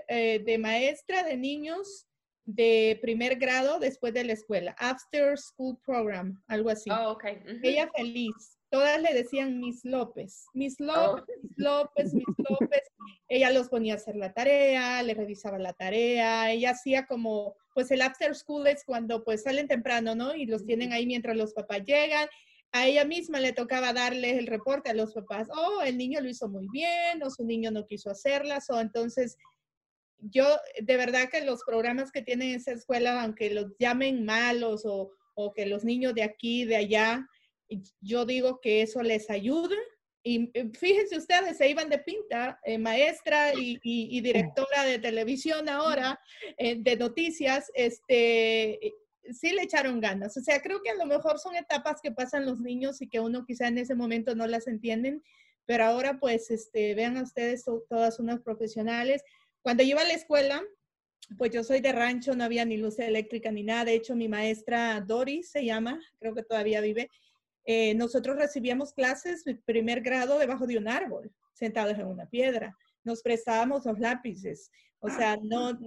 eh, de maestra de niños de primer grado después de la escuela, After School Program, algo así. Oh, okay. Ella feliz. Todas le decían Miss López, Miss oh. López, Miss López, Miss López. Ella los ponía a hacer la tarea, le revisaba la tarea, ella hacía como, pues el after school es cuando pues salen temprano, ¿no? Y los tienen ahí mientras los papás llegan a ella misma le tocaba darles el reporte a los papás, oh, el niño lo hizo muy bien, o su niño no quiso hacerlas, o entonces yo de verdad que los programas que tienen esa escuela, aunque los llamen malos o, que los niños de aquí, de allá, yo digo que eso les ayuda. Y eh, fíjense ustedes, se iban de pinta, eh, maestra y, directora de televisión ahora, eh, de noticias, este, sí le echaron ganas. O sea, creo que a lo mejor son etapas que pasan los niños y que uno quizá en ese momento no las entienden, pero ahora pues este, vean a ustedes todas unas profesionales. Cuando yo iba a la escuela, pues yo soy de rancho, no había ni luz eléctrica ni nada. De hecho, mi maestra Doris se llama, creo que todavía vive. Eh, nosotros recibíamos clases de primer grado debajo de un árbol, sentados en una piedra. Nos prestábamos los lápices. O sea, no,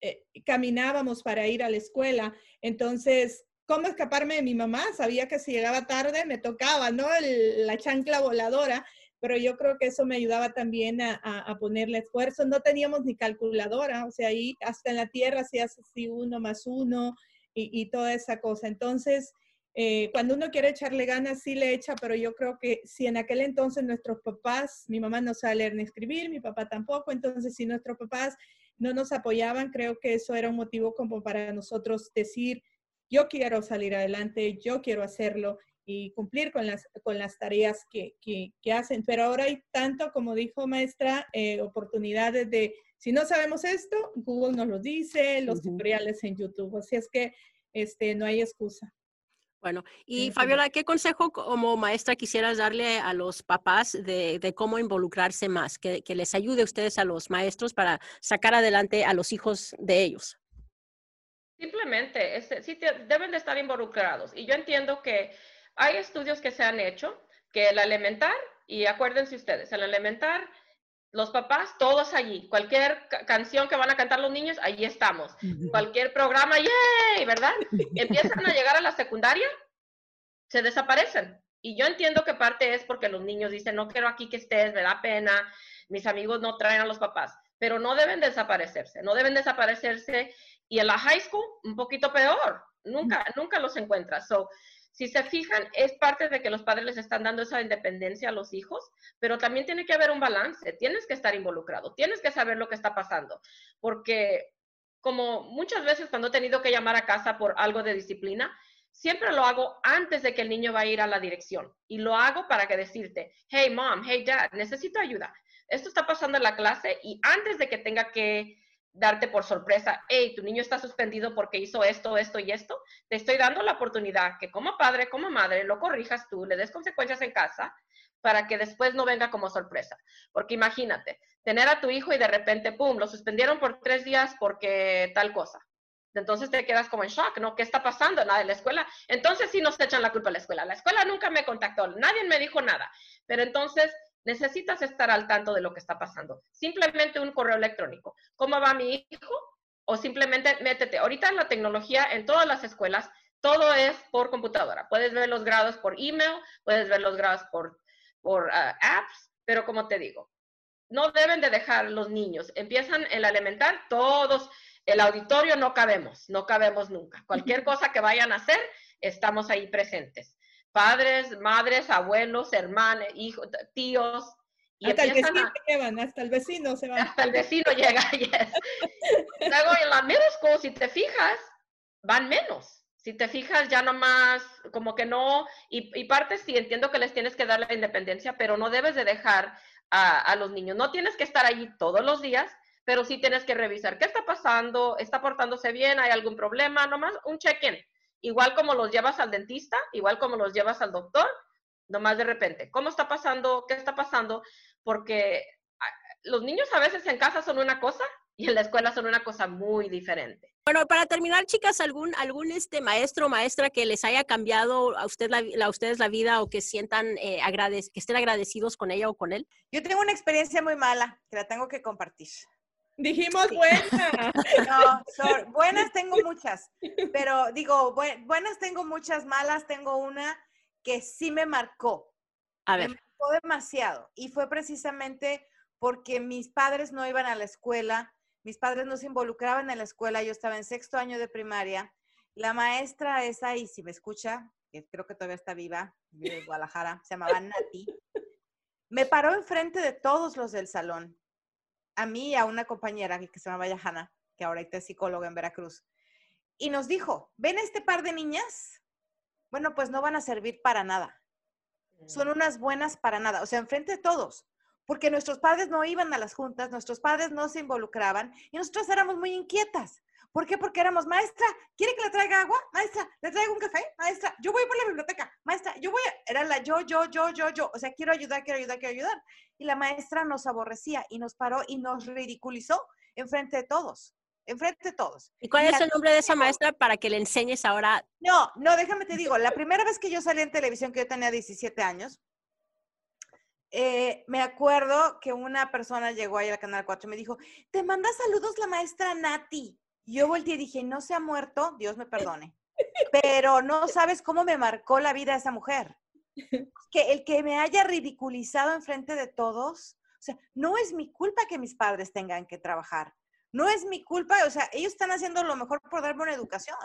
eh, caminábamos para ir a la escuela. Entonces, ¿cómo escaparme de mi mamá? Sabía que si llegaba tarde me tocaba, ¿no? la chancla voladora, pero yo creo que eso me ayudaba también a, a, ponerle esfuerzo. No teníamos ni calculadora, o sea, ahí hasta en la tierra se hace así uno más uno y, y toda esa cosa. Entonces, eh, cuando uno quiere echarle ganas, sí le echa, pero yo creo que si en aquel entonces nuestros papás, mi mamá no sabe leer ni escribir, mi papá tampoco, entonces si nuestros papás no nos apoyaban, creo que eso era un motivo como para nosotros decir, yo quiero salir adelante, yo quiero hacerlo y cumplir con las, con las tareas que, que, hacen. Pero ahora hay tanto, como dijo maestra, eh, oportunidades de, si no sabemos esto, Google nos lo dice, los tutoriales en YouTube. Así es que este, no hay excusa. Bueno, y Fabiola, ¿qué consejo como maestra quisieras darle a los papás de, cómo involucrarse más, que, les ayude a ustedes a los maestros para sacar adelante a los hijos de ellos? Simplemente, este, sí deben de estar involucrados. Y yo entiendo que hay estudios que se han hecho que el elementar, y acuérdense ustedes, el elementar los papás, todos allí. Cualquier canción que van a cantar los niños, allí estamos. Cualquier programa, ¡yay! ¿Verdad? [LAUGHS] Empiezan a llegar a la secundaria, se desaparecen. Y yo entiendo que parte es porque los niños dicen, no quiero aquí que estés, me da pena, mis amigos no traen a los papás, pero no deben desaparecerse, no deben desaparecerse. Y en la high school, un poquito peor, nunca, nunca los encuentras. So, si se fijan, es parte de que los padres les están dando esa independencia a los hijos, pero también tiene que haber un balance, tienes que estar involucrado, tienes que saber lo que está pasando, porque como muchas veces cuando he tenido que llamar a casa por algo de disciplina, siempre lo hago antes de que el niño va a ir a la dirección y lo hago para que decirte, hey mom, hey dad, necesito ayuda. Esto está pasando en la clase y antes de que tenga que darte por sorpresa, hey, tu niño está suspendido porque hizo esto, esto y esto, te estoy dando la oportunidad que como padre, como madre, lo corrijas tú, le des consecuencias en casa para que después no venga como sorpresa. Porque imagínate, tener a tu hijo y de repente, ¡pum!, lo suspendieron por tres días porque tal cosa. Entonces te quedas como en shock, ¿no? ¿Qué está pasando? Nada de la escuela. Entonces sí nos echan la culpa a la escuela. La escuela nunca me contactó, nadie me dijo nada. Pero entonces necesitas estar al tanto de lo que está pasando. Simplemente un correo electrónico. ¿Cómo va mi hijo? O simplemente métete. Ahorita en la tecnología, en todas las escuelas, todo es por computadora. Puedes ver los grados por email, puedes ver los grados por, por ah, apps, pero como te digo, no deben de dejar los niños. Empiezan el elemental, todos, el auditorio no cabemos, no cabemos nunca. Cualquier [LAUGHS] cosa que vayan a hacer, estamos ahí presentes padres, madres, abuelos, hermanos, hijos, tíos. Y hasta el vecino llevan, hasta el vecino se va. Hasta el vecino llega, [LAUGHS] yes. Luego en la middle school, si te fijas, van menos. Si te fijas, ya nomás, como que no, y, y parte sí, entiendo que les tienes que dar la independencia, pero no debes de dejar a, a los niños. No tienes que estar allí todos los días, pero sí tienes que revisar qué está pasando, está portándose bien, hay algún problema, nomás un check-in. Igual como los llevas al dentista, igual como los llevas al doctor, nomás de repente, ¿cómo está pasando? ¿Qué está pasando? Porque ah, los niños a veces en casa son una cosa y en la escuela son una cosa muy diferente. Bueno, para terminar, chicas, algún algún este maestro o maestra que les haya cambiado a usted la, ustedes la vida o que sientan eh, que estén agradecidos con ella o con él. Yo tengo una experiencia muy mala que la tengo que compartir. Dijimos buenas. [LAUGHS] No, buenas tengo muchas, pero digo, buenas tengo muchas, malas tengo una que sí me marcó. A ver. Me marcó demasiado y fue precisamente porque mis padres no iban a la escuela, mis padres no se involucraban en la escuela, yo estaba en sexto año de primaria. La maestra esa, y si me escucha, que creo que todavía está viva, vive en Guadalajara, se llamaba Nati, me paró enfrente de todos los del salón a mí y a una compañera que se llama Yahana, que ahora es psicóloga en Veracruz, y nos dijo, ¿ven este par de niñas? Bueno, pues no van a servir para nada. Son mm. unas buenas para nada, o sea, enfrente de todos, porque nuestros padres no iban a las juntas, nuestros padres no se involucraban y nosotros éramos muy inquietas. ¿Por qué? Porque éramos, maestra, ¿quiere que le traiga agua? Maestra, ¿le traigo un café? Maestra, yo voy por la biblioteca. Maestra, yo voy, era la yo, yo, yo, yo, yo. O sea, quiero ayudar, quiero ayudar, quiero ayudar. Y la maestra nos aborrecía y nos paró y nos ridiculizó enfrente de todos. Enfrente de todos. ¿Y cuál es el nombre de esa maestra para que le enseñes ahora? No, no, déjame te digo, la primera vez que yo salí en televisión, que yo tenía 17 años, eh, me acuerdo que una persona llegó ahí al Canal 4 y me dijo, te manda saludos la maestra Nati. Yo volteé y dije, no se ha muerto, Dios me perdone. Pero no sabes cómo me marcó la vida esa mujer. Que el que me haya ridiculizado enfrente de todos, o sea, no es mi culpa que mis padres tengan que trabajar. No es mi culpa, o sea, ellos están haciendo lo mejor por darme una educación.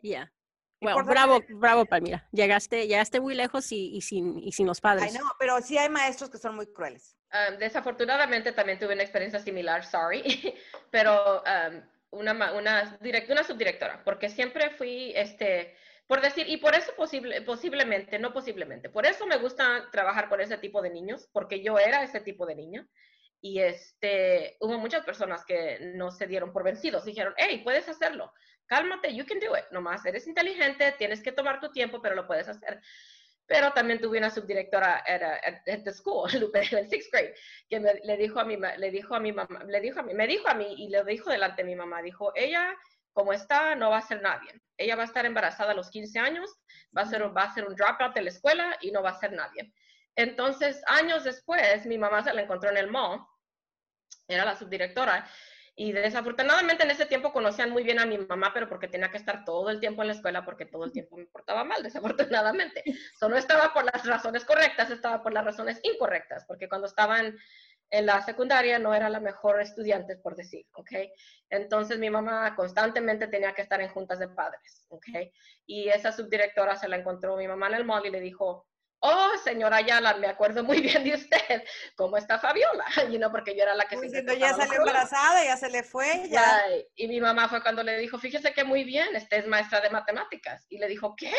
Ya. Bueno, bravo, bravo, Palmira. Llegaste, llegaste muy lejos y, sin, y sin los padres. Ay, no, pero sí hay maestros que son muy crueles. Ah, desafortunadamente también tuve una experiencia similar, sorry, [LAUGHS] pero um, una, una, una subdirectora, porque siempre fui, este, por decir, y por eso posible, posiblemente, no posiblemente, por eso me gusta trabajar con ese tipo de niños, porque yo era ese tipo de niña. Y este, hubo muchas personas que no se dieron por vencidos, dijeron, hey, puedes hacerlo, cálmate, you can do it, nomás eres inteligente, tienes que tomar tu tiempo, pero lo puedes hacer pero también tuve una subdirectora at, the school, [LAUGHS] en sixth grade, que me, le dijo a mi, le dijo a mi mamá, le dijo a mí, me dijo a mí y le dijo delante de mi mamá, dijo, ella como está no va a ser nadie. Ella va a estar embarazada a los 15 años, va a ser, va a ser un dropout de la escuela y no va a ser nadie. Entonces, años después, mi mamá se la encontró en el mall, era la subdirectora, y desafortunadamente en ese tiempo conocían muy bien a mi mamá, pero porque tenía que estar todo el tiempo en la escuela porque todo el tiempo me portaba mal, desafortunadamente. [LAUGHS] Solo estaba por las razones correctas, estaba por las razones incorrectas, porque cuando estaban en la secundaria no era la mejor estudiante, por decir, ¿ok? Entonces mi mamá constantemente tenía que estar en juntas de padres, ¿ok? Y esa subdirectora se la encontró mi mamá en el mall y le dijo, oh, señora Ayala, me acuerdo muy bien de usted, ¿cómo está Fabiola? [LAUGHS] Y no, porque yo era la que se ya salió embarazada, ya se le fue, ya. Y mi mamá fue cuando le dijo, fíjese que muy bien, usted es maestra de matemáticas. Y le dijo, ¿qué?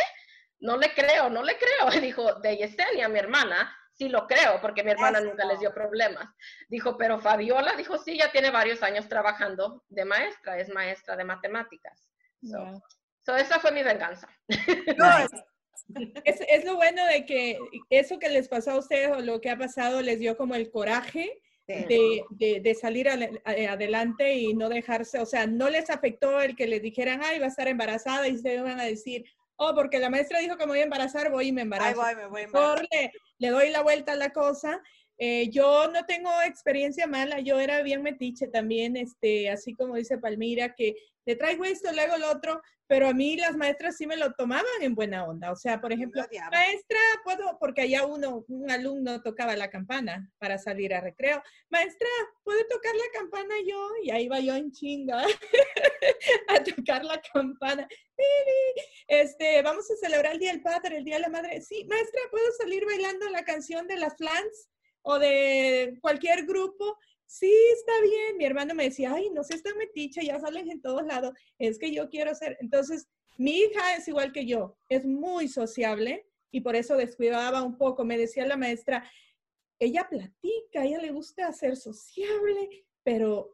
No le creo, no le creo. [LAUGHS] Y dijo, de Yesenia, mi hermana, sí lo creo, porque mi hermana nunca les dio problemas. Dijo, pero Fabiola, dijo, sí, ya tiene varios años trabajando de maestra, es maestra de matemáticas. So, esa fue mi venganza. No, es, es, lo bueno de que eso que les pasó a ustedes o lo que ha pasado les dio como el coraje de, de, salir adelante y no dejarse, o sea, no les afectó el que les dijeran, ay, va a estar embarazada y se iban a decir, oh, porque la maestra dijo que me voy a embarazar, voy y me embarazo. Ay, voy, me voy a embarazar. Le, le, doy la vuelta a la cosa. Eh, yo no tengo experiencia mala, yo era bien metiche también, este, así como dice Palmira, que le traigo esto, le hago lo otro, pero a mí las maestras sí me lo tomaban en buena onda. O sea, por ejemplo, maestra, puedo, porque allá uno, un alumno tocaba la campana para salir a recreo. Maestra, ¿puedo tocar la campana yo? Y ahí va yo en chinga [LAUGHS] a tocar la campana. Este, vamos a celebrar el Día del Padre, el Día de la Madre. Sí, maestra, ¿puedo salir bailando la canción de las Flans o de cualquier grupo? sí, está bien. Mi hermano me decía, ay, no sé, está metiche, ya salen en todos lados. Es que yo quiero ser. Entonces, mi hija es igual que yo, es muy sociable y por eso descuidaba un poco. Me decía la maestra, ella platica, ella le gusta ser sociable, pero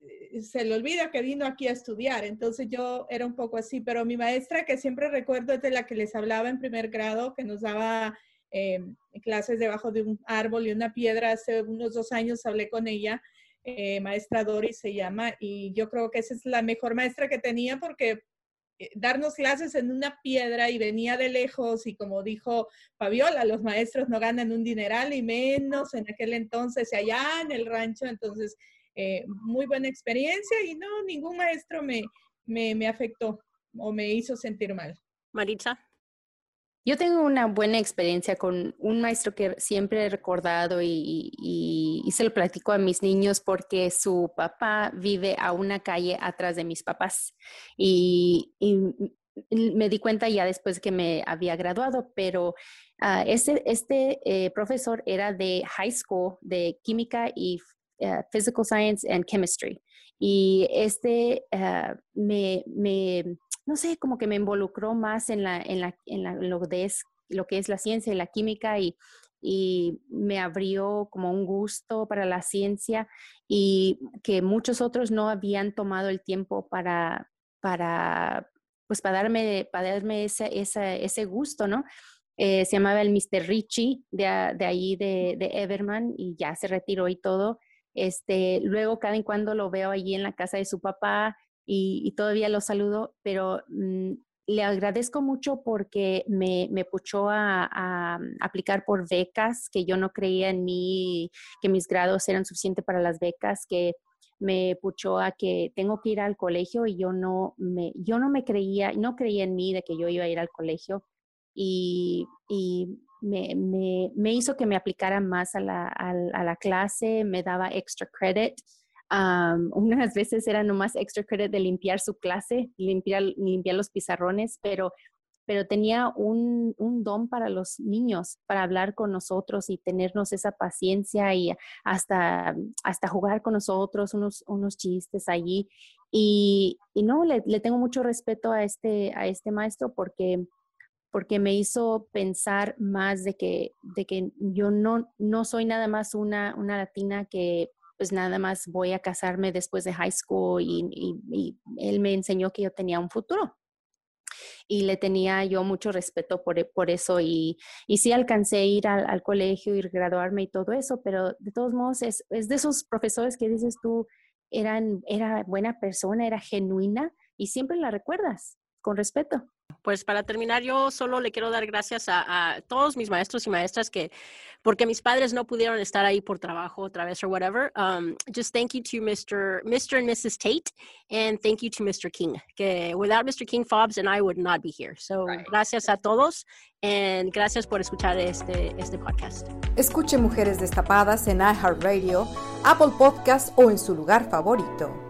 eh, se le olvida que vino aquí a estudiar. Entonces yo era un poco así, pero mi maestra que siempre recuerdo es de la que les hablaba en primer grado, que nos daba eh, clases debajo de un árbol y una piedra. Hace unos dos años hablé con ella, eh, maestra Doris se llama, y yo creo que esa es la mejor maestra que tenía porque darnos clases en una piedra y venía de lejos y como dijo Fabiola, los maestros no ganan un dineral y menos en aquel entonces allá en el rancho, entonces eh, muy buena experiencia y no, ningún maestro me, me, afectó o me hizo sentir mal. Maritza. Yo tengo una buena experiencia con un maestro que siempre he recordado y, y, se lo platico a mis niños porque su papá vive a una calle atrás de mis papás. Y, me di cuenta ya después que me había graduado, pero uh, este, eh, profesor era de high school de química y Uh, physical Science and Chemistry. Y este me, me, no sé, como que me involucró más en, la, en, la, en la, lo, de lo que es la ciencia y la química y, y me abrió como un gusto para la ciencia y que muchos otros no habían tomado el tiempo para, para pues para darme, para darme ese, ese, ese gusto, ¿no? Eh, se llamaba el Mr. Richie de, de ahí de, de Everman y ya se retiró y todo. Este, luego cada en cuando lo veo allí en la casa de su papá y, todavía lo saludo, pero mm, le agradezco mucho porque me, me puchó a, aplicar por becas, que yo no creía en mí, que mis grados eran suficientes para las becas, que me puchó a que tengo que ir al colegio y yo no me, yo no me creía, no creía en mí de que yo iba a ir al colegio y, me, hizo que me aplicara más a, la clase, me daba extra credit. Unas veces era nomás extra credit de limpiar su clase, limpiar, limpiar los pizarrones, pero, pero tenía un, un, don para los niños, para hablar con nosotros y tenernos esa paciencia y hasta, hasta jugar con nosotros, unos, unos chistes allí. Y, y no, le, le, tengo mucho respeto a este, a este maestro porque porque me hizo pensar más de que, de que yo no, no soy nada más una, una latina que pues nada más voy a casarme después de high school y, él me enseñó que yo tenía un futuro. Y le tenía yo mucho respeto por, por eso y, y sí alcancé a ir al, colegio y graduarme y todo eso, pero de todos modos es, es de esos profesores que dices tú, eran, era buena persona, era genuina y siempre la recuerdas con respeto. Pues para terminar, yo solo le quiero dar gracias a, todos mis maestros y maestras que, porque mis padres no pudieron estar ahí por trabajo otra vez or whatever. Um, just thank you to Mr. Mr. and Mrs. Tate, and thank you to Mr. King. Que without Mr. King, Fobbs and I would not be here. So gracias a todos, and gracias por escuchar este, este podcast. Escuche Mujeres Destapadas en iHeartRadio, Apple Podcast o en su lugar favorito.